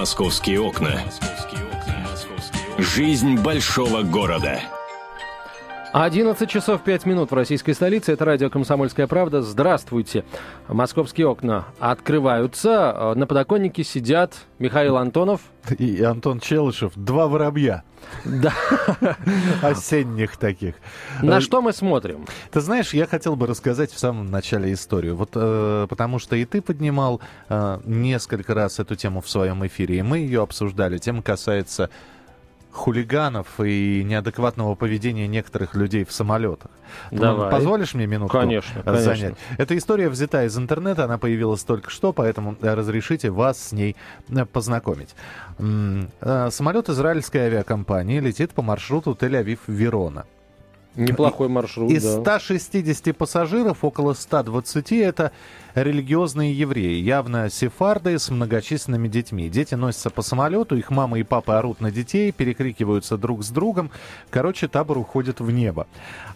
Московские окна. Жизнь большого города. 11 часов 5 минут в российской столице. Это радио «Комсомольская правда». Здравствуйте. Московские окна открываются. На подоконнике сидят Михаил Антонов. И Антон Челышев. Два воробья. Да. Осенних таких. На что мы смотрим? Ты знаешь, я хотел бы рассказать в самом начале историю. Вот э, потому что и ты поднимал э, несколько раз эту тему в своем эфире, и мы ее обсуждали. Тема касается хулиганов и неадекватного поведения некоторых людей в самолетах. Давай. Позволишь мне минутку конечно, занять? конечно. Эта история взята из интернета, она появилась только что, поэтому разрешите вас с ней э, познакомить. Э, самолет израильской авиакомпании летит по маршруту Тель-Авив-Верона. Неплохой маршрут, Из да. 160 пассажиров около 120 это религиозные евреи, явно сефарды с многочисленными детьми. Дети носятся по самолету, их мама и папа орут на детей, перекрикиваются друг с другом. Короче, табор уходит в небо.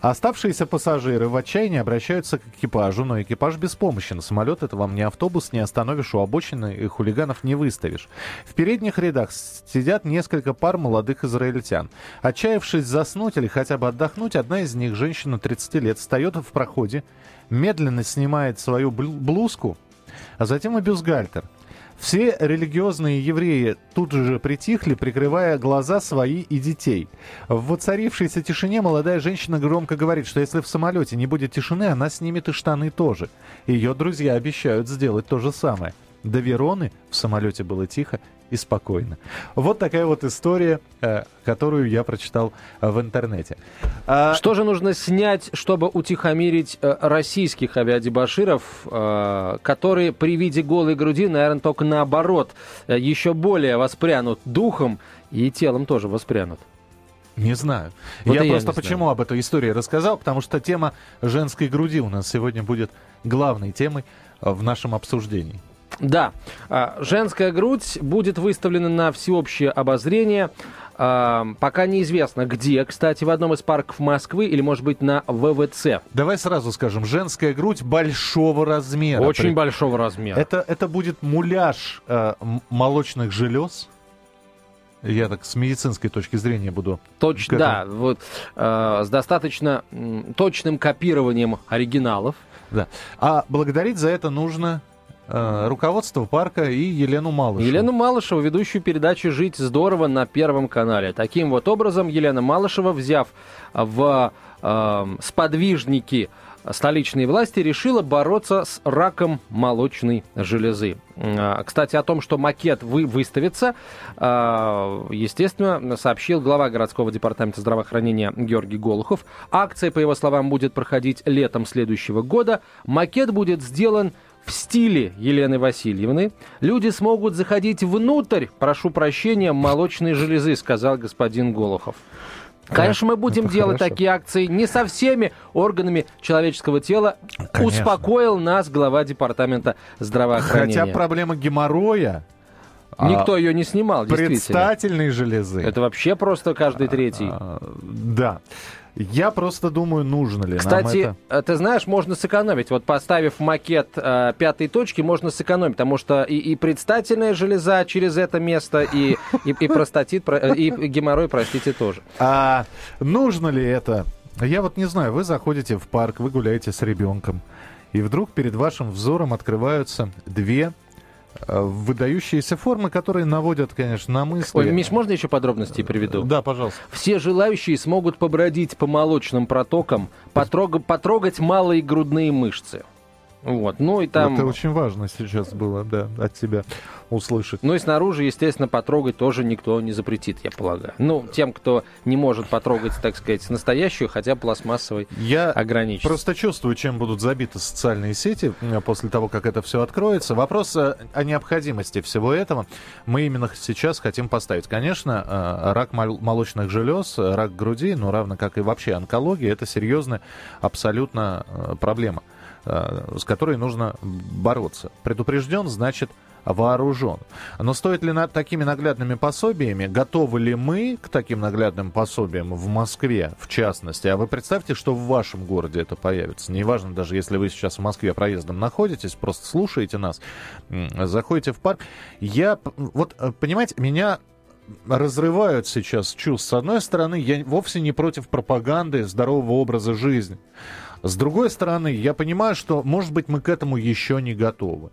Оставшиеся пассажиры в отчаянии обращаются к экипажу, но экипаж беспомощен. Самолет это вам не автобус, не остановишь у обочины и хулиганов не выставишь. В передних рядах сидят несколько пар молодых израильтян. Отчаявшись заснуть или хотя бы отдохнуть, одна из них, женщина 30 лет, встает в проходе, медленно снимает свою блузку, а затем и бюстгальтер. Все религиозные евреи тут же притихли, прикрывая глаза свои и детей. В воцарившейся тишине молодая женщина громко говорит, что если в самолете не будет тишины, она снимет и штаны тоже. Ее друзья обещают сделать то же самое. До Вероны в самолете было тихо и спокойно. Вот такая вот история, э, которую я прочитал в интернете. А... Что же нужно снять, чтобы утихомирить э, российских авиадебаширов, э, которые при виде голой груди, наверное, только наоборот, еще более воспрянут духом и телом тоже воспрянут? Не знаю. Вот я, я просто почему знаю. об этой истории рассказал, потому что тема женской груди у нас сегодня будет главной темой в нашем обсуждении. Да, а, женская грудь будет выставлена на всеобщее обозрение. А, пока неизвестно, где, кстати, в одном из парков Москвы или, может быть, на ВВЦ. Давай сразу скажем, женская грудь большого размера. Очень При... большого размера. Это, это будет муляж э, молочных желез? Я так с медицинской точки зрения буду. Точно, да, вот э, с достаточно точным копированием оригиналов. Да. А благодарить за это нужно руководство парка и Елену Малышеву. Елену Малышеву, ведущую передачу «Жить здорово» на Первом канале. Таким вот образом Елена Малышева, взяв в э, сподвижники столичные власти, решила бороться с раком молочной железы. Э, кстати, о том, что макет вы выставится, э, естественно, сообщил глава городского департамента здравоохранения Георгий Голухов. Акция, по его словам, будет проходить летом следующего года. Макет будет сделан в стиле Елены Васильевны. Люди смогут заходить внутрь, прошу прощения, молочной железы, сказал господин Голухов. Конечно, мы будем Это делать хорошо. такие акции не со всеми органами человеческого тела. Конечно. Успокоил нас глава департамента здравоохранения. Хотя проблема геморроя Никто а, ее не снимал, действительно. Предстательной железы. Это вообще просто каждый третий. А, да. Я просто думаю, нужно ли Кстати, нам это. Э, ты знаешь, можно сэкономить. Вот поставив макет э, пятой точки, можно сэкономить, потому что и, и предстательная железа через это место, и, и, и простатит, и геморрой, простите, тоже. А нужно ли это? Я вот не знаю, вы заходите в парк, вы гуляете с ребенком, и вдруг перед вашим взором открываются две выдающиеся формы, которые наводят, конечно, на мысли. Ой, Миш, можно еще подробности приведу? Да, пожалуйста. Все желающие смогут побродить по молочным протокам, потрог... потрогать малые грудные мышцы. Вот, ну и там... Это очень важно сейчас было, да, от тебя услышать. Ну и снаружи, естественно, потрогать тоже никто не запретит, я полагаю. Ну, тем, кто не может потрогать, так сказать, настоящую, хотя пластмассовой я ограничить. просто чувствую, чем будут забиты социальные сети э, после того, как это все откроется. Вопрос о необходимости всего этого мы именно сейчас хотим поставить. Конечно, э, рак молочных желез, рак груди, ну, равно как и вообще онкология, это серьезная абсолютно э, проблема. Э, с которой нужно бороться. Предупрежден, значит вооружен. Но стоит ли над такими наглядными пособиями, готовы ли мы к таким наглядным пособиям в Москве, в частности? А вы представьте, что в вашем городе это появится. Неважно, даже если вы сейчас в Москве проездом находитесь, просто слушаете нас, заходите в парк. Я, вот, э, понимаете, меня разрывают сейчас чувств. С одной стороны, я вовсе не против пропаганды здорового образа жизни. С другой стороны, я понимаю, что, может быть, мы к этому еще не готовы.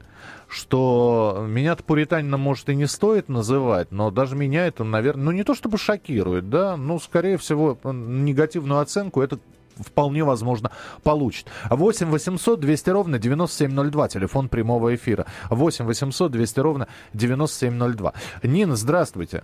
Что меня-то пуританином, может, и не стоит называть, но даже меня это, наверное, ну не то чтобы шокирует, да, ну, скорее всего, негативную оценку это вполне возможно получит. 8 800 200 ровно 9702, телефон прямого эфира. 8 800 200 ровно 9702. Нина, здравствуйте.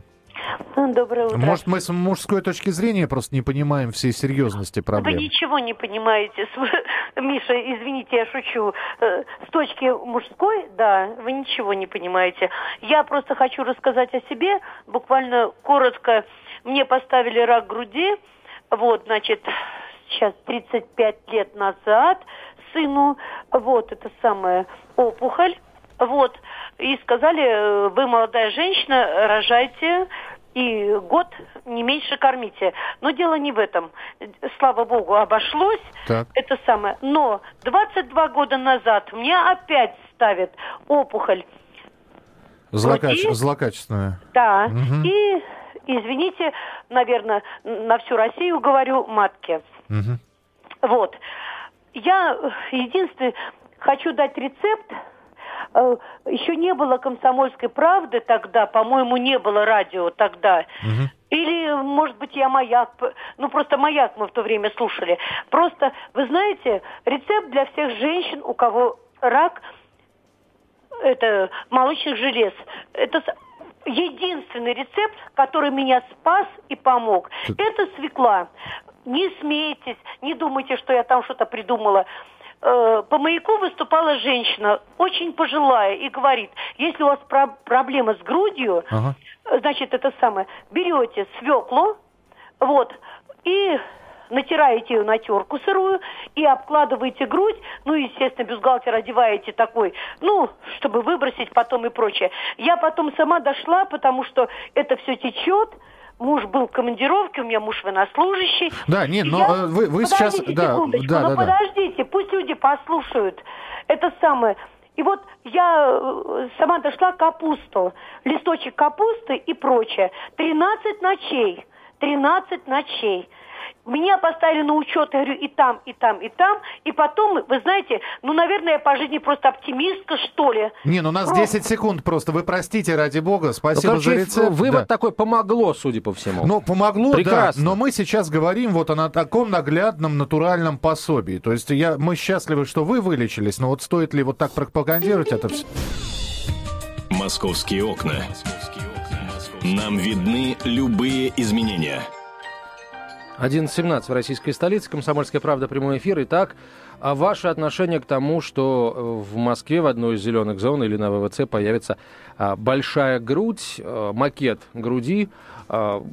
Доброе утро. Может, мы с мужской точки зрения просто не понимаем всей серьезности проблем? Вы ничего не понимаете. Миша, извините, я шучу. Э, с точки мужской, да, вы ничего не понимаете. Я просто хочу рассказать о себе, буквально коротко. Мне поставили рак груди, вот, значит, сейчас 35 лет назад сыну, вот, это самая опухоль, вот, и сказали, э, вы молодая женщина, рожайте, и год не меньше кормите. Но дело не в этом. Слава богу, обошлось. Так. Это самое. Но 22 года назад мне опять ставят опухоль. Злокаче... Злокачественная. Да. Угу. И, извините, наверное, на всю Россию говорю, матки. Угу. Вот. Я единственное хочу дать рецепт Э, еще не было комсомольской правды тогда, по-моему, не было радио тогда. Угу. Или, может быть, я маяк, ну просто маяк мы в то время слушали. Просто, вы знаете, рецепт для всех женщин, у кого рак, это молочных желез. Это единственный рецепт, который меня спас и помог. Это свекла. Не смейтесь, не думайте, что я там что-то придумала. Э, по маяку выступала женщина, очень пожилая, и говорит, если у вас про- проблема с грудью, ага. значит, это самое, берете свеклу, вот, и натираете ее на терку сырую и обкладываете грудь, ну, естественно, бюстгальтер одеваете такой, ну, чтобы выбросить потом и прочее. Я потом сама дошла, потому что это все течет, муж был в командировке, у меня муж военнослужащий. Да, нет, но я... Э, вы, вы сейчас... Да, да, ну, да, подождите, да. пусть люди послушают. Это самое... И вот я э, сама дошла к капусту, листочек капусты и прочее. 13 ночей, 13 ночей. Меня поставили на учет, я говорю, и там, и там, и там. И потом, вы знаете, ну, наверное, я по жизни просто оптимистка, что ли. Не, ну у нас просто... 10 секунд просто. Вы простите, ради бога. Спасибо ну, короче, за рецепт. Вывод да. такой помогло, судя по всему. Ну, помогло, Прекрасно. да. Но мы сейчас говорим вот о таком наглядном натуральном пособии. То есть я, мы счастливы, что вы вылечились, но вот стоит ли вот так пропагандировать это все? Московские окна. Нам видны любые изменения – 11.17 в российской столице. Комсомольская правда, прямой эфир. Итак, а ваше отношение к тому, что э, в Москве в одной из зеленых зон или на ВВЦ появится а, большая грудь, а, макет груди, а,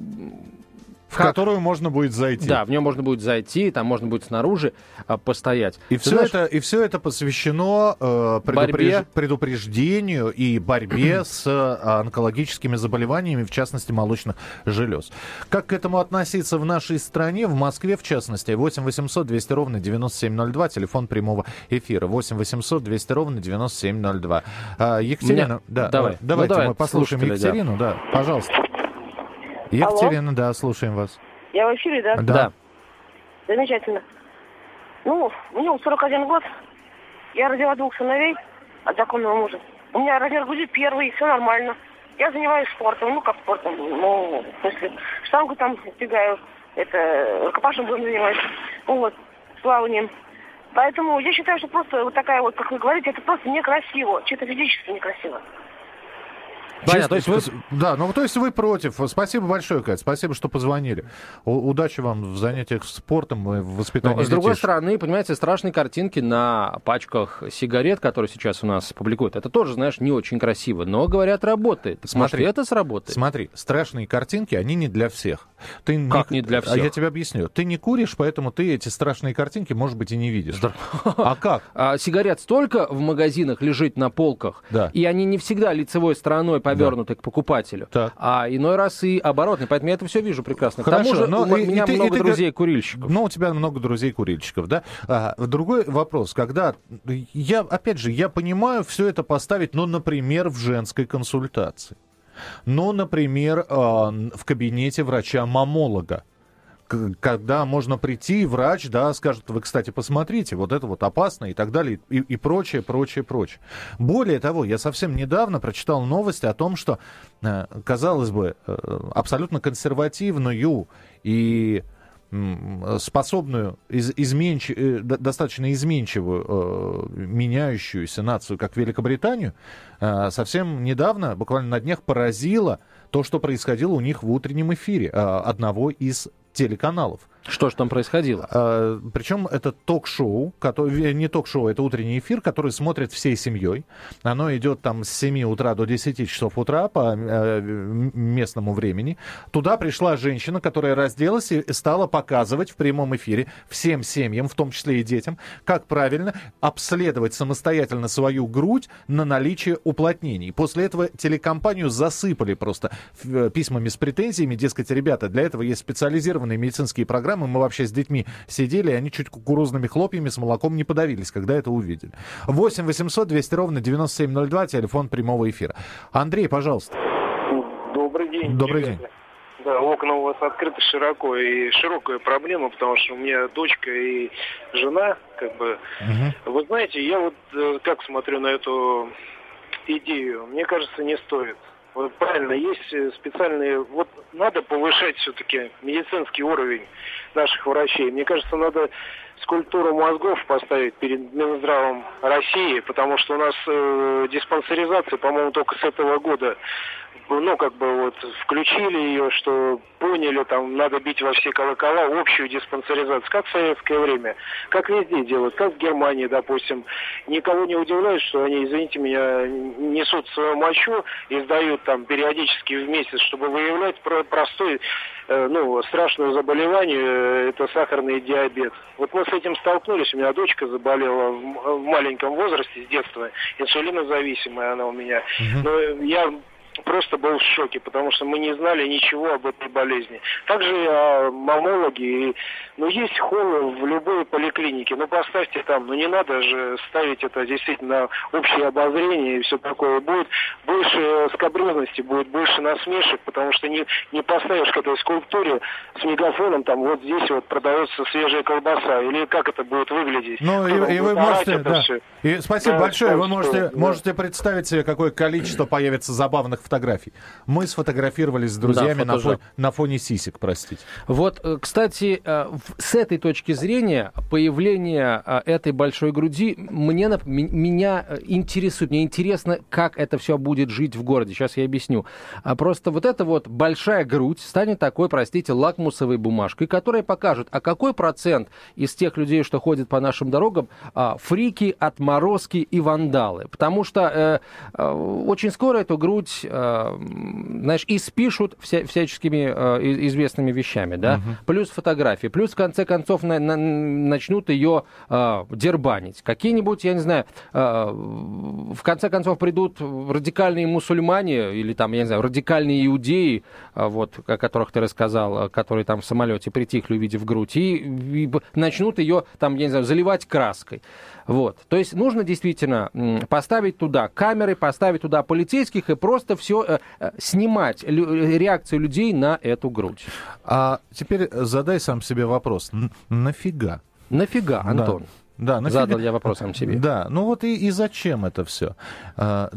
в как... которую можно будет зайти. Да, в нее можно будет зайти, там можно будет снаружи а, постоять. И все, знаешь... это, и все это посвящено э, предупреж... борьбе. предупреждению и борьбе с э, онкологическими заболеваниями, в частности, молочных желез. Как к этому относиться в нашей стране, в Москве, в частности, 8 800 200 ровно 9702, телефон прямого эфира, 8 800 200 ровно 9702. А, Екатерина, Меня... да, давай, давайте ну, давай, мы послушаем Екатерину, да. да, пожалуйста. Екатерина, Алло. да, слушаем вас. Я в эфире, да? Да. Замечательно. Ну, мне 41 год. Я родила двух сыновей от законного мужа. У меня размер груди первый, все нормально. Я занимаюсь спортом, ну как спортом, ну, в смысле, штангу там тягаю, это, рукопашным будем занимаюсь, ну, вот, плаванием. Поэтому я считаю, что просто вот такая вот, как вы говорите, это просто некрасиво, что-то физически некрасиво. Понятно, то есть вы, да, ну то есть вы против. Спасибо большое, Кать, спасибо, что позвонили. У, удачи вам в занятиях спортом и в воспитании Но, С другой стороны, понимаете, страшные картинки на пачках сигарет, которые сейчас у нас публикуют, это тоже, знаешь, не очень красиво, но, говорят, работает. Смотри, Может, это сработает? Смотри, страшные картинки, они не для всех. Ты как не, не для всех? А я тебе объясню. Ты не куришь, поэтому ты эти страшные картинки, может быть, и не видишь. А как? А, сигарет столько в магазинах лежит на полках, да. и они не всегда лицевой стороной повернуты да. к покупателю, так. а иной раз и оборотный. Поэтому я это все вижу прекрасно. Хорошо, К тому же но у и, меня и ты, много друзей-курильщиков. Ну, у тебя много друзей-курильщиков, да? А, другой вопрос. Когда... Я, опять же, я понимаю все это поставить, ну, например, в женской консультации. Ну, например, а, в кабинете врача-мамолога когда можно прийти, врач, да, скажет, вы, кстати, посмотрите, вот это вот опасно и так далее, и, и прочее, прочее, прочее. Более того, я совсем недавно прочитал новости о том, что, э, казалось бы, э, абсолютно консервативную и способную, из, изменч, э, достаточно изменчивую, меняющуюся нацию, как Великобританию, совсем недавно, буквально на днях, поразило то, что происходило у них в утреннем эфире одного из телеканалов. Что же там происходило? А, причем это ток-шоу, который, не ток-шоу, это утренний эфир, который смотрит всей семьей. Оно идет там с 7 утра до 10 часов утра по э, местному времени. Туда пришла женщина, которая разделась и стала показывать в прямом эфире всем семьям, в том числе и детям, как правильно обследовать самостоятельно свою грудь на наличие уплотнений. После этого телекомпанию засыпали просто э, письмами с претензиями, дескать, ребята, для этого есть специализированные медицинские программы, программы мы вообще с детьми сидели, и они чуть кукурузными хлопьями с молоком не подавились, когда это увидели. 8 800 200 ровно 9702, телефон прямого эфира. Андрей, пожалуйста. Добрый день. Добрый ребята. день. Да, окна у вас открыты широко, и широкая проблема, потому что у меня дочка и жена, как бы... Угу. Вы знаете, я вот э, как смотрю на эту идею, мне кажется, не стоит. Вот правильно, есть э, специальные... Вот надо повышать все-таки медицинский уровень наших врачей. Мне кажется, надо скульптуру мозгов поставить перед Минздравом России, потому что у нас э, диспансеризация, по-моему, только с этого года ну, как бы вот включили ее, что поняли, там, надо бить во все колокола, общую диспансеризацию, как в советское время, как везде делают, как в Германии, допустим. Никого не удивляет, что они, извините меня, несут свою мочу и сдают там периодически в месяц, чтобы выявлять простой, э, ну, страшное заболевание, э, это сахарный диабет. Вот мы с этим столкнулись, у меня дочка заболела в маленьком возрасте, с детства, инсулинозависимая она у меня. Но я просто был в шоке, потому что мы не знали ничего об этой болезни. Также а, мамологи, ну есть холлы в любой поликлинике, ну поставьте там, ну не надо же ставить это действительно на общее обозрение и все такое. Будет больше скобрезности, будет больше насмешек, потому что не, не поставишь к этой скульптуре с мегафоном, там вот здесь вот продается свежая колбаса, или как это будет выглядеть. Ну и, и вы можете, да. И спасибо да, большое, вы можете, да. можете представить себе, какое количество появится забавных фотографий. Мы сфотографировались с друзьями да, на, фоне, на фоне сисек, простите. Вот, э, кстати, э, с этой точки зрения появление э, этой большой груди мне, меня интересует. Мне интересно, как это все будет жить в городе. Сейчас я объясню. А просто вот эта вот большая грудь станет такой, простите, лакмусовой бумажкой, которая покажет, а какой процент из тех людей, что ходят по нашим дорогам, а, фрики, отморозки и вандалы. Потому что э, очень скоро эту грудь знаешь, и спишут вся, всяческими э, известными вещами, да, угу. плюс фотографии, плюс в конце концов на, на, начнут ее э, дербанить. Какие-нибудь, я не знаю, э, в конце концов придут радикальные мусульмане или там, я не знаю, радикальные иудеи, вот, о которых ты рассказал, которые там в самолете притихли, увидев грудь, и, и начнут ее там, я не знаю, заливать краской. Вот. То есть нужно действительно поставить туда камеры, поставить туда полицейских и просто все э, э, снимать реакцию людей на эту грудь. А теперь задай сам себе вопрос. Нафига? Нафига, Антон? Да. Да, нафига... Задал я вопрос сам себе. Да, ну вот и, и зачем это все? А,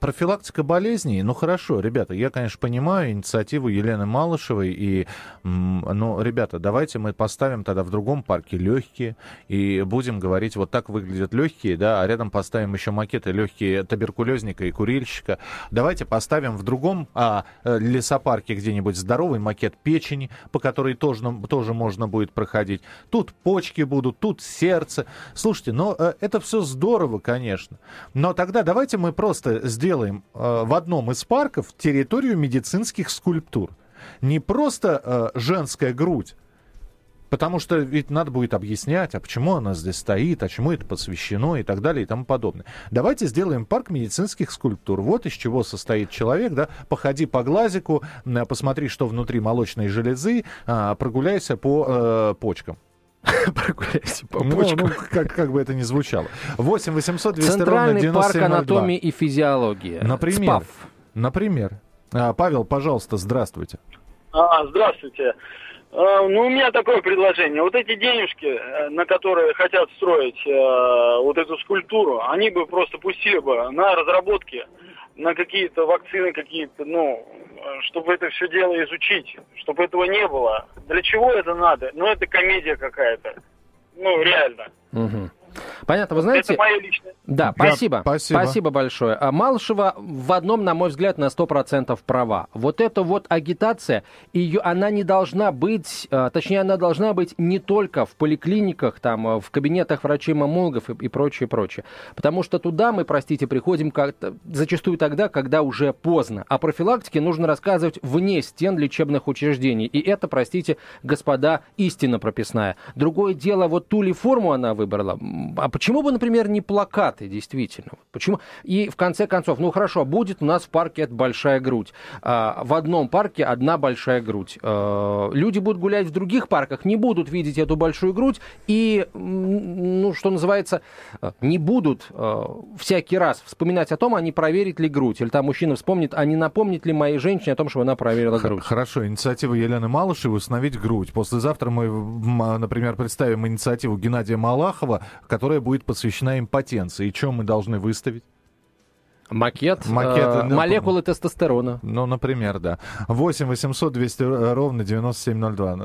профилактика болезней, ну хорошо, ребята, я, конечно, понимаю инициативу Елены Малышевой, и, ну, ребята, давайте мы поставим тогда в другом парке легкие, и будем говорить, вот так выглядят легкие, да, а рядом поставим еще макеты легкие туберкулезника и курильщика. Давайте поставим в другом а, э, лесопарке где-нибудь здоровый макет печени, по которой тоже, тоже можно будет проходить. Тут почки будут, тут сердце, Слушайте, но э, это все здорово, конечно. Но тогда давайте мы просто сделаем э, в одном из парков территорию медицинских скульптур. Не просто э, женская грудь, Потому что ведь надо будет объяснять, а почему она здесь стоит, а чему это посвящено и так далее и тому подобное. Давайте сделаем парк медицинских скульптур. Вот из чего состоит человек, да. Походи по глазику, посмотри, что внутри молочной железы, а, прогуляйся по э, почкам. Прогуляйся по ну, почкам. Ну, как, как бы это ни звучало. 8 800 200 Центральный ровно парк анатомии и физиологии. Например. СПАФ. Например. А, Павел, пожалуйста, здравствуйте. А, здравствуйте. А, ну, у меня такое предложение. Вот эти денежки, э, на которые хотят строить э, вот эту скульптуру, они бы просто пустили бы на разработки, на какие-то вакцины какие-то, ну, чтобы это все дело изучить, чтобы этого не было. Для чего это надо? Ну, это комедия какая-то. Ну, реально. Угу. Понятно, вы знаете... Это мое личное. Да, спасибо. спасибо. Спасибо большое. А Малышева в одном, на мой взгляд, на 100% права. Вот эта вот агитация, ее, она не должна быть, а, точнее, она должна быть не только в поликлиниках, там, а, в кабинетах врачей-мамологов и, и прочее, прочее. Потому что туда мы, простите, приходим как зачастую тогда, когда уже поздно. О профилактике нужно рассказывать вне стен лечебных учреждений. И это, простите, господа, истина прописная. Другое дело, вот ту ли форму она выбрала, а почему бы, например, не плакаты, действительно? Почему? И в конце концов, ну хорошо, будет у нас в парке эта большая грудь. А, в одном парке одна большая грудь. А, люди будут гулять в других парках, не будут видеть эту большую грудь и, ну, что называется, не будут а, всякий раз вспоминать о том, а не проверить ли грудь. Или там мужчина вспомнит, а не напомнит ли моей женщине о том, что она проверила грудь. Хорошо, инициатива Елены Малышевой установить грудь. Послезавтра мы, например, представим инициативу Геннадия Малахова, которая будет посвящена импотенции. И чем мы должны выставить? Макет, Макет э, ну, молекулы тестостерона. Ну, например, да. 8 800 200 ровно 9702.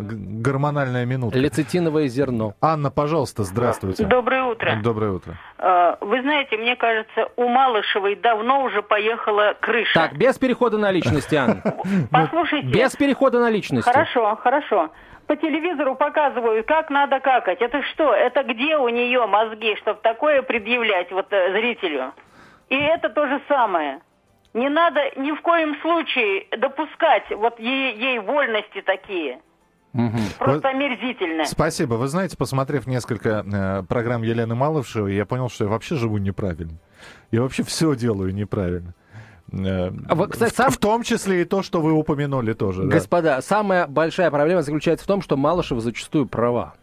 Гормональная минута. Лецитиновое зерно. Анна, пожалуйста, здравствуйте. Доброе утро. Доброе утро. Э, вы знаете, мне кажется, у Малышевой давно уже поехала крыша. Так, без перехода на личности, Анна. Послушайте. Без перехода на личности. Хорошо, хорошо по телевизору показывают, как надо какать. Это что? Это где у нее мозги, чтобы такое предъявлять вот э, зрителю? И это то же самое. Не надо ни в коем случае допускать вот ей, ей вольности такие. Угу. Просто Вы... омерзительно. Спасибо. Вы знаете, посмотрев несколько э, программ Елены Малышевой, я понял, что я вообще живу неправильно. Я вообще все делаю неправильно. Э, а кстати, сам... В том числе и то, что вы упомянули тоже. Господа, да? самая большая проблема заключается в том, что Малышева зачастую права.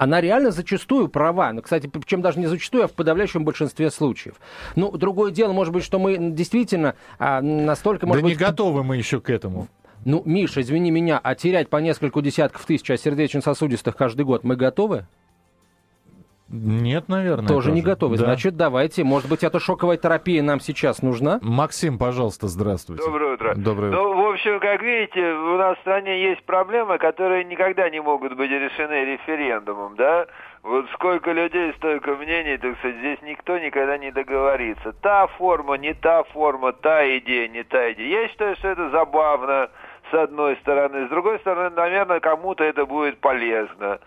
Она реально зачастую права. Ну, кстати, причем даже не зачастую, а в подавляющем большинстве случаев. Ну, другое дело, может быть, что мы действительно а, настолько... Может да быть, не готовы мы еще к этому. Ну, Миша, извини меня, а терять по несколько десятков тысяч сердечно-сосудистых каждый год мы готовы? Нет, наверное. Тоже, тоже. не готовы. Да. Значит, давайте. Может быть, эта шоковая терапия нам сейчас нужна? Максим, пожалуйста, здравствуйте. Доброе утро. Доброе утро. Общем, как видите, у нас в стране есть проблемы, которые никогда не могут быть решены референдумом, да? Вот сколько людей, столько мнений, так сказать, здесь никто никогда не договорится. Та форма, не та форма, та идея, не та идея. Я считаю, что это забавно, с одной стороны. С другой стороны, наверное, кому-то это будет полезно.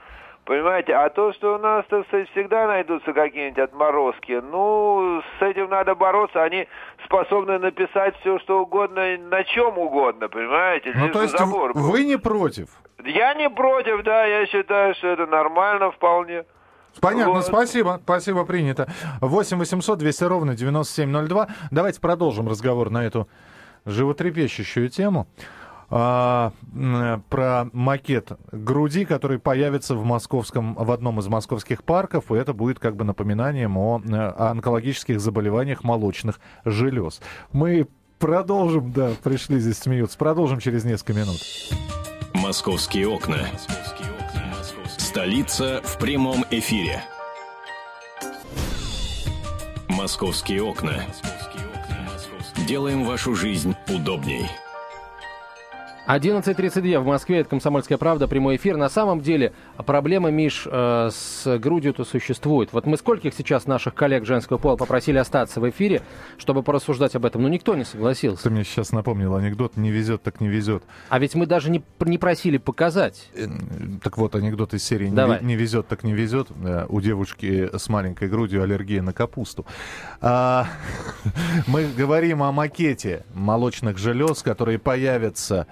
Понимаете, а то, что у нас, так сказать, всегда найдутся какие-нибудь отморозки, ну, с этим надо бороться, они способны написать все, что угодно, на чем угодно, понимаете? Ну, то есть забор вы не против? Я не против, да, я считаю, что это нормально вполне. Понятно, вот. спасибо, спасибо, принято. 8 800 200 ровно 9702. Давайте продолжим разговор на эту животрепещущую тему а, про макет груди, который появится в московском, в одном из московских парков, и это будет как бы напоминанием о, о онкологических заболеваниях молочных желез. Мы продолжим, да, пришли здесь смеются, продолжим через несколько минут. Московские окна. Столица в прямом эфире. Московские окна. Делаем вашу жизнь удобней. 11.32 в Москве, это «Комсомольская правда», прямой эфир. На самом деле проблема, Миш, э, с грудью-то существует. Вот мы скольких сейчас наших коллег женского пола попросили остаться в эфире, чтобы порассуждать об этом, но никто не согласился. Ты мне сейчас напомнил анекдот «не везет, так не везет». А ведь мы даже не, не просили показать. Э, Так вот, анекдот из серии «Не, Давай. «Не везет, так не везет». Э, У девушки с маленькой грудью аллергия на капусту. А, Мы говорим о макете молочных желез, которые появятся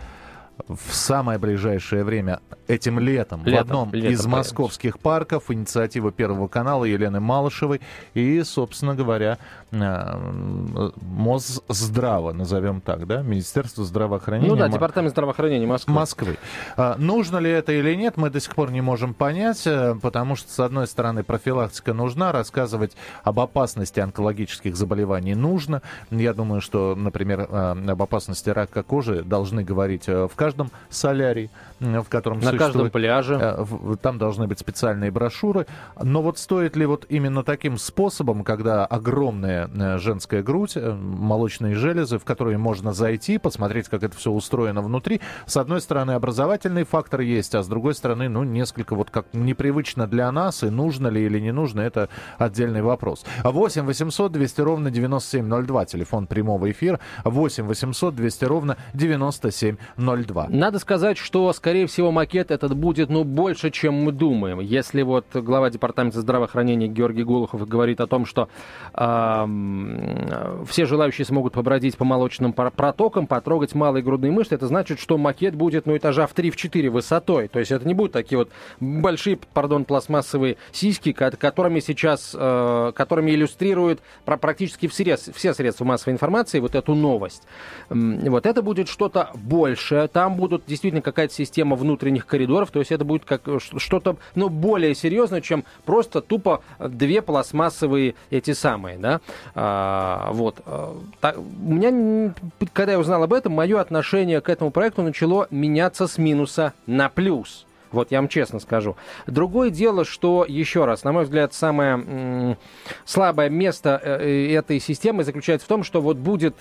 в самое ближайшее время, этим летом, в Летом, одном летом из появится. московских парков, инициатива Первого канала Елены Малышевой и, собственно говоря, э, Мосздрава, назовем так, да, Министерство здравоохранения. Ну да, Департамент здравоохранения Москвы. Москвы. А, Нужно ли это или нет, мы до сих пор не можем понять, э, потому что, с одной стороны, профилактика нужна, рассказывать об опасности онкологических заболеваний нужно. Я думаю, что, например, э, об опасности рака кожи должны говорить в каждом солярии, м, в котором На каждом пляже. Э, Там должны быть специальные брошюры. Но вот стоит ли вот именно таким способом, когда огромная э, женская грудь, э, молочные железы, в которые можно зайти, посмотреть, как это все устроено внутри. С одной стороны, образовательный фактор есть, а с другой стороны, ну, несколько вот как непривычно для нас, и нужно ли или не нужно, это отдельный вопрос. 8 800 200 ровно 9702, телефон прямого эфира. 8 800 200 ровно 9702. Надо сказать, что, скорее всего, макет этот будет, ну, больше, чем мы думаем. Если вот глава Департамента здравоохранения Георгий Гулухов говорит о том, что ам, все желающие смогут побродить по молочным протокам, потрогать малые грудные мышцы, это значит, что макет будет, ну, этажа в 3-4 высотой. То есть это не будут такие вот большие, пардон, пластмассовые сиськи, ко- которыми сейчас, э, которыми иллюстрируют практически все, все средства массовой информации вот эту новость. Вот это будет что-то большее, там будут действительно какая-то система внутренних коридоров, то есть это будет как э, что-то, ну, более серьезное, чем просто тупо две пластмассовые эти самые, да, А, вот. А, так, у меня, когда я узнал об этом, мое отношение к этому проекту начало меняться с минуса на плюс. Вот я вам честно скажу. Другое дело, что, еще раз, на мой взгляд, самое слабое место э, э, этой системы заключается в том, что вот будет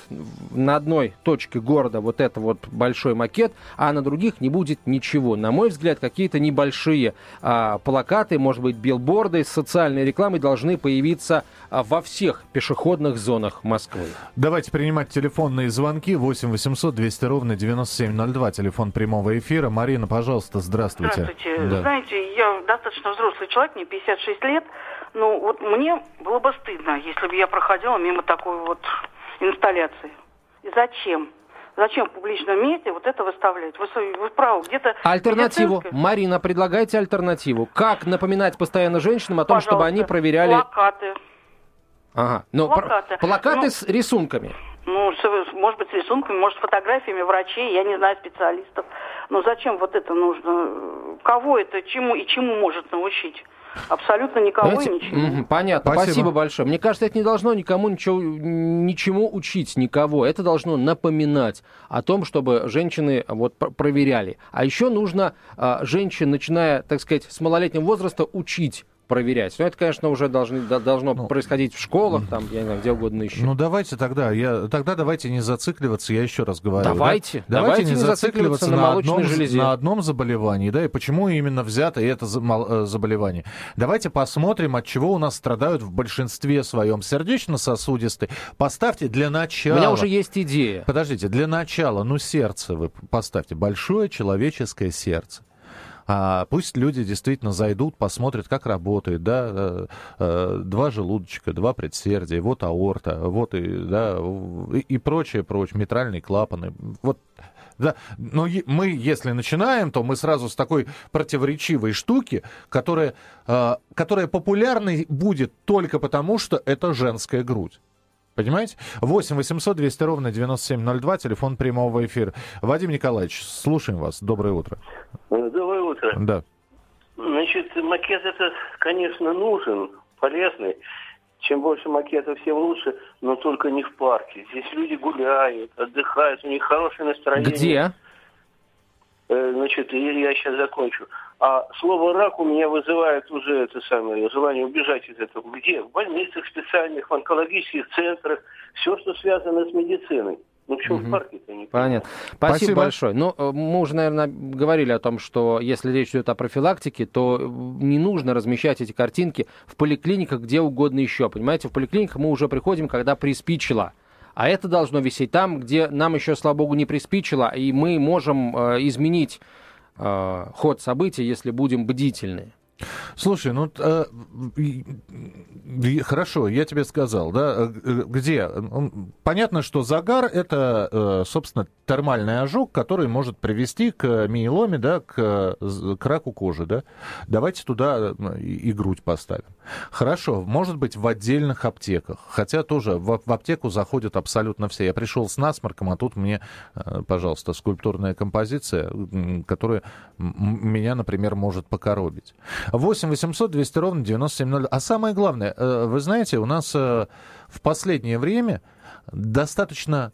на одной точке города вот это вот большой макет, а на других не будет ничего. На мой взгляд, какие-то небольшие а, плакаты, может быть, билборды с социальной рекламой должны появиться а, во всех пешеходных зонах Москвы. Давайте принимать телефонные звонки. 8 800 200 ровно 9702. Телефон прямого эфира. Марина, пожалуйста, здравствуйте. Здравствуйте. Да. Знаете, я достаточно взрослый человек, мне 56 лет. Ну, вот мне было бы стыдно, если бы я проходила мимо такой вот инсталляции. И зачем? Зачем в публичном месте вот это выставлять? Вы, вы правы, где-то... Альтернативу. медицинское- Марина, предлагайте альтернативу. Как напоминать постоянно женщинам о том, чтобы они Пожалуйста, проверяли... Плакаты. Ага. Пр- Плакаты. плакаты Ну, с рисунками. Ну, может быть, с рисунками, может, с фотографиями врачей, я не знаю, специалистов. Но зачем вот это нужно? Кого это, чему и чему может научить? Абсолютно никого Знаете, и ничего. понятно, Спасибо. спасибо. большое. Мне кажется, это не должно никому ничего, ничему учить никого. Это должно напоминать о том, чтобы женщины вот пр- проверяли. А еще нужно а, женщин, начиная, так сказать, с малолетнего возраста, учить проверять. Но это, конечно, уже должны, до- должно происходить в школах, там, я не знаю, где угодно еще. Ну давайте тогда, я, тогда давайте не зацикливаться, я еще раз говорю. да? Давайте, давайте не зацикливаться на молочной одном, железе. на одном заболевании, да, и почему именно взято это э, заболевание. Давайте посмотрим, от чего у нас страдают в большинстве своем сердечно-сосудистые. Поставьте для У начала... меня уже есть идея. Подождите, для начала, ну сердце вы поставьте, большое человеческое сердце. А пусть люди действительно зайдут, посмотрят, как работает, да, э, э, два желудочка, два предсердия, вот аорта, вот и, да, и, и прочее, прочее, митральные клапаны, вот. Да, но мы, если начинаем, то мы сразу с такой противоречивой штуки, которая, э, которая популярной будет только потому, что это женская грудь. Понимаете? 8 800 200 ровно 9702, телефон прямого эфира. Вадим Николаевич, слушаем вас. Доброе утро. Доброе утро. Да. Значит, макет это, конечно, нужен, полезный. Чем больше макетов, тем лучше, но только не в парке. Здесь люди гуляют, отдыхают, у них хорошее настроение. Где? Э, Значит, я сейчас закончу. А слово «рак» у меня вызывает уже это самое желание убежать из этого. Где? В больницах специальных, в онкологических центрах. Все, что связано с медициной. Ну, почему угу. в парке-то не Понятно. Спасибо, Спасибо большое. Ну, э, мы уже, наверное, говорили о том, что если речь идет о профилактике, то не нужно размещать эти картинки в поликлиниках где угодно еще. Понимаете, в поликлиниках мы уже приходим, когда приспичило. А это должно висеть там, где нам еще, слава богу, не приспичило, и мы можем э, изменить э, ход событий, если будем бдительны. Слушай, ну э, хорошо, я тебе сказал, да, э, где? Понятно, что загар это, э, собственно, термальный ожог, который может привести к миеломе, да, к, к раку кожи, да. Давайте туда э, и, грудь поставим. Хорошо, может быть, в отдельных аптеках, хотя тоже в, в аптеку заходят абсолютно все. Я пришел с насморком, а тут мне, э, пожалуйста, скульптурная композиция, которая меня, например, может покоробить. 8 800 200 ровно 9702. А самое главное, э, вы знаете, у нас э, в последнее время достаточно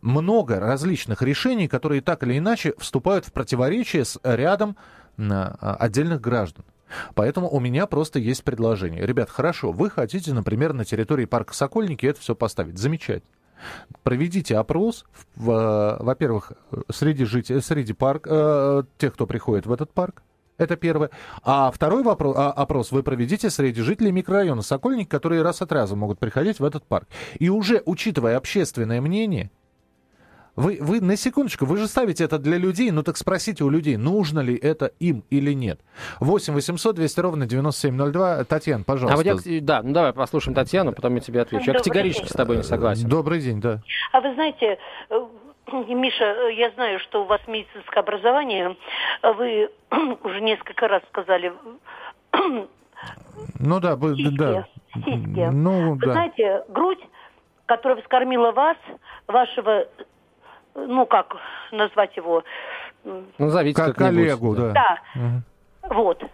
много различных решений, которые так или иначе вступают в противоречие с рядом а, отдельных граждан. Поэтому у меня просто есть предложение. Ребят, хорошо, вы хотите, например, на территории парка Сокольники это все поставить. Замечательно. Проведите опрос, во-первых, среди жителей, среди парк, э, тех, кто приходит в этот парк, это первое. А второй вопрос, а, опрос вы проведите среди жителей микрорайона Сокольник, которые раз от раза могут приходить в этот парк. И уже учитывая общественное мнение, вы, вы на секундочку, вы же ставите это для людей, ну так спросите у людей, нужно ли это им или нет. 8 800 200 ровно 9702. Татьяна, пожалуйста. А вот я, да, ну давай послушаем Татьяну, потом я тебе отвечу. Я категорически с тобой не согласен. Добрый день, да. А вы знаете, э, Миша, э, я знаю, что у вас медицинское образование. Вы уже несколько раз сказали... Ну да, вы, сиськи, да. Сиськи. Ну, Вы да. знаете, грудь, которая вскормила вас, вашего, ну как назвать его? Назовите как коллегу, да. Да, угу. вот.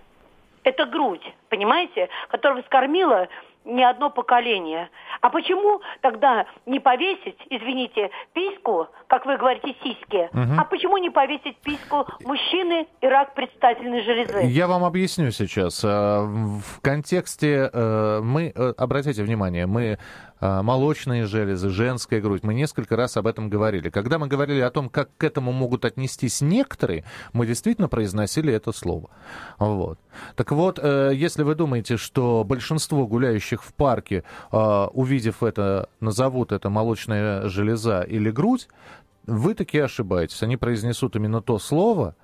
Это грудь, понимаете, которая вскормила не одно поколение. А почему тогда не повесить, извините, письку, как вы говорите, сиськи, угу. а почему не повесить письку мужчины и рак предстательной железы? Я вам объясню сейчас. Э, в контексте э, мы, э, обратите внимание, мы а, молочные железы, женская грудь. Мы несколько раз об этом говорили. Когда мы говорили о том, как к этому могут отнестись некоторые, мы действительно произносили это слово. Вот. Так вот, э, если вы думаете, что большинство гуляющих в парке, а, увидев это, назовут это молочная железа или грудь, вы таки ошибаетесь. Они произнесут именно то слово,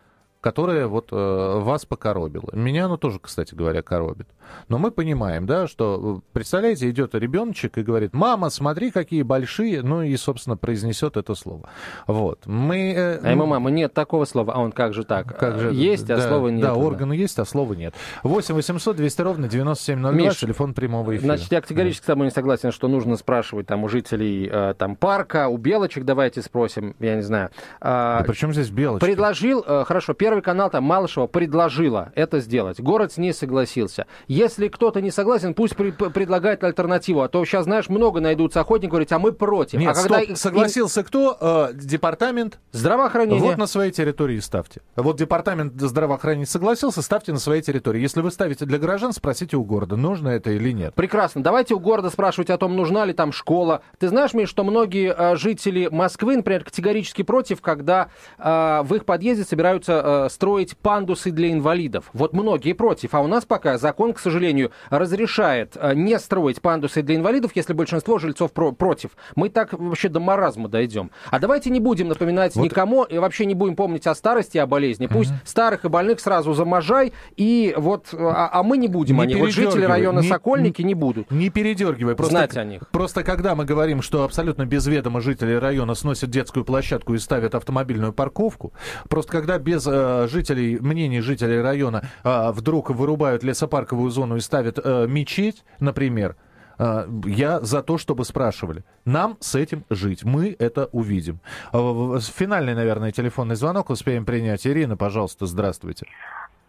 которое вот э, вас покоробило. Меня оно тоже, кстати говоря, коробит. Но мы понимаем, да, что, э, представляете, идет ребеночек и говорит, мама, смотри, какие большие, ну и, собственно, произнесет это слово. Вот. Мы... Э, а ему, мама, нет такого слова, а он как же так? Как же, есть, а да, слова нет. Да, органы есть, а слова нет. 8 800 200 ровно 9702, Миш, телефон прямого эфира. Значит, я категорически с тобой не согласен, что нужно спрашивать там у жителей э, там парка, у белочек давайте спросим, я не знаю. А, да при чем здесь белочки? Предложил, э, хорошо, первый Первый канал там Малышева предложила это сделать. Город с ней согласился. Если кто-то не согласен, пусть при предлагает альтернативу. А то сейчас, знаешь, много найдутся охотников, говорить, а мы против. Нет, а когда стоп, согласился кто? Э, департамент здравоохранения. Вот на своей территории ставьте. Вот департамент здравоохранения согласился, ставьте на своей территории. Если вы ставите для горожан, спросите у города, нужно это или нет. Прекрасно. Давайте у города спрашивать о том, нужна ли там школа. Ты знаешь, Миш, что многие э, жители Москвы, например, категорически против, когда э, в их подъезде собираются э, строить пандусы для инвалидов. Вот многие против, а у нас пока закон, к сожалению, разрешает э, не строить пандусы для инвалидов, если большинство жильцов про против. Мы так вообще до маразма дойдем. А давайте не будем напоминать вот... никому и вообще не будем помнить о старости, о болезни. Пусть угу. старых и больных сразу заможай, и вот, а, а мы не будем. Не Они, вот жители района не, Сокольники не, не будут. Не передергивай. Просто, Знать о них. Просто когда мы говорим, что абсолютно без ведома жители района сносят детскую площадку и ставят автомобильную парковку, просто когда без э, жителей, мнений жителей района э, вдруг вырубают лесопарковую зону и ставят э, мечеть, например, э, я за то, чтобы спрашивали. Нам с этим жить. Мы это увидим. Э, финальный, наверное, телефонный звонок успеем принять. Ирина, пожалуйста, здравствуйте.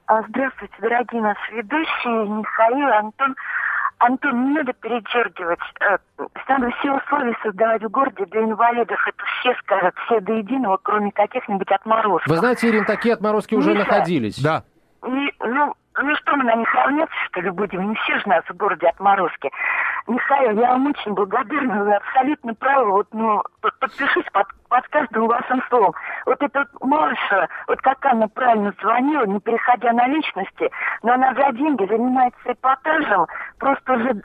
А, здравствуйте, дорогие наши ведущие, Михаил, Антон. Антон, не надо передергивать. Э, надо все условия создавать в городе для инвалидов. Это все скажут, все до единого, кроме каких-нибудь отморозков. Вы знаете, Ирин, такие отморозки уже Миша, находились. Да. не, ну, ну что мы на них равняться, что ли, будем? Не все же нас в городе отморозки. Михаил, я вам очень благодарна, вы абсолютно правы. Вот, ну, подпишись под, под каждым вашим словом. Вот эта Маша, вот как она правильно звонила, не переходя на личности, но она за деньги занимается эпатажем, просто уже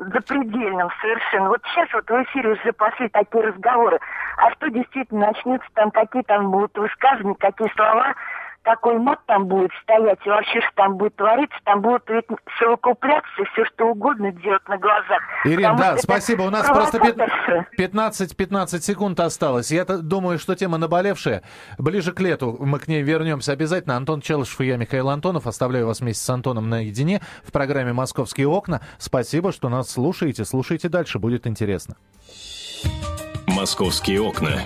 запредельным совершенно. Вот сейчас вот в эфире уже пошли такие разговоры. А что действительно начнется там, какие там будут высказывания, какие слова, какой мат там будет стоять, и вообще что там будет твориться, там будут ведь совокупляться и все что угодно делать на глазах. Ирина, да, спасибо. У нас просто 15-15 секунд осталось. Я думаю, что тема наболевшая. Ближе к лету мы к ней вернемся обязательно. Антон Челышев и я, Михаил Антонов. Оставляю вас вместе с Антоном наедине в программе «Московские окна». Спасибо, что нас слушаете. Слушайте дальше, будет интересно. «Московские окна».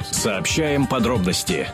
Сообщаем подробности.